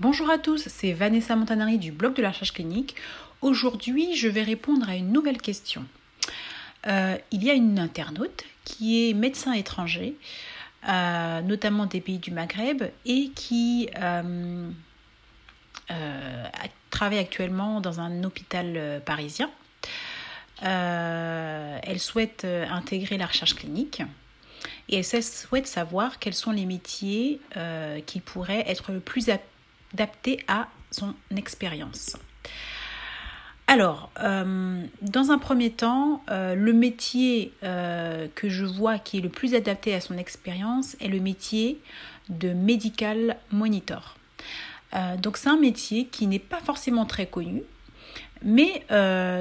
Bonjour à tous, c'est Vanessa Montanari du blog de la recherche clinique. Aujourd'hui, je vais répondre à une nouvelle question. Euh, il y a une internaute qui est médecin étranger, euh, notamment des pays du Maghreb, et qui euh, travaille actuellement dans un hôpital parisien. elle souhaite intégrer la recherche clinique et elle souhaite savoir quels sont les métiers qui pourraient être le plus adapté à son expérience. Alors, euh, dans un premier temps, euh, le métier euh, que je vois qui est le plus adapté à son expérience est le métier de medical monitor. donc c'est un métier qui n'est pas forcément très connu, mais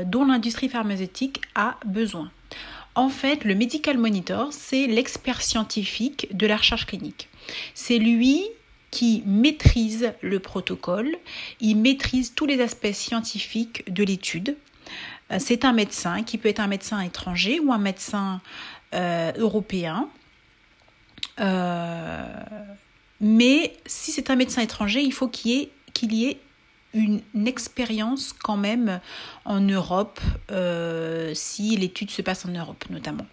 dont l'industrie pharmaceutique a besoin. En fait, le medical monitor, c'est l'expert scientifique de la recherche clinique. C'est lui qui maîtrise le protocole, il maîtrise tous les aspects scientifiques de l'étude. Euh, c'est un médecin qui peut être un médecin étranger ou un médecin euh, européen. Euh, mais si c'est un médecin étranger, il faut qu'il y ait, qu'il y ait une, expérience quand même en Europe, si l'étude se passe en Europe notamment.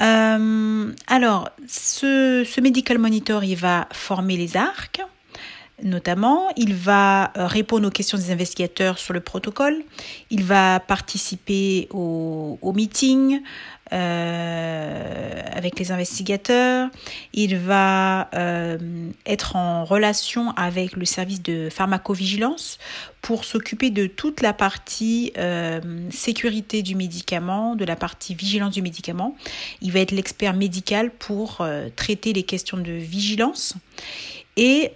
Euh, alors, ce, ce, medical monitor, il va former les arcs, notamment. Il va euh, répondre aux questions des investigateurs sur le protocole. Il va participer au, au meeting, euh, avec les investigateurs. Il va euh, être en relation avec le service de pharmacovigilance pour s'occuper de toute la partie sécurité du médicament, de la partie vigilance du médicament. Il va être l'expert médical pour traiter les questions de vigilance. Et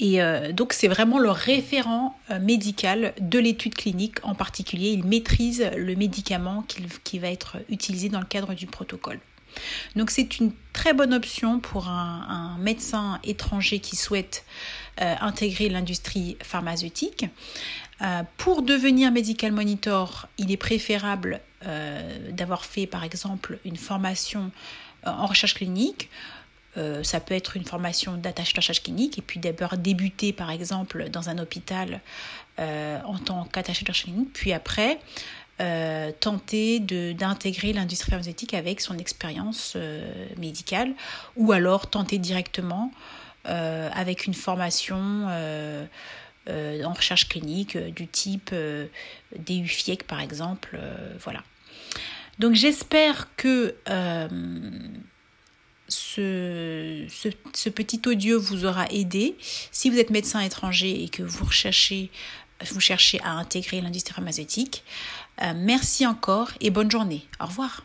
et euh, donc c'est vraiment le référent euh, médical de l'étude clinique en particulier. Il maîtrise le médicament qui, va être utilisé dans le cadre du protocole. Donc c'est une très bonne option pour un, médecin étranger qui souhaite euh, intégrer l'industrie pharmaceutique. pour devenir medical monitor, il est préférable d'avoir fait par exemple une formation en recherche clinique euh, ça peut être une formation d'attache-tâche clinique et puis d'abord débuter par exemple dans un hôpital euh, en tant qu'attaché-tâche clinique, puis après euh, tenter d'intégrer l'industrie pharmaceutique avec son expérience médicale ou alors tenter directement avec une formation en recherche clinique du type DU FIEC par exemple. voilà. Donc j'espère que ce, petit audio vous aura aidé. Si vous êtes médecin étranger et que vous recherchez, vous cherchez à intégrer l'industrie pharmaceutique, euh, merci encore et bonne journée. Au revoir.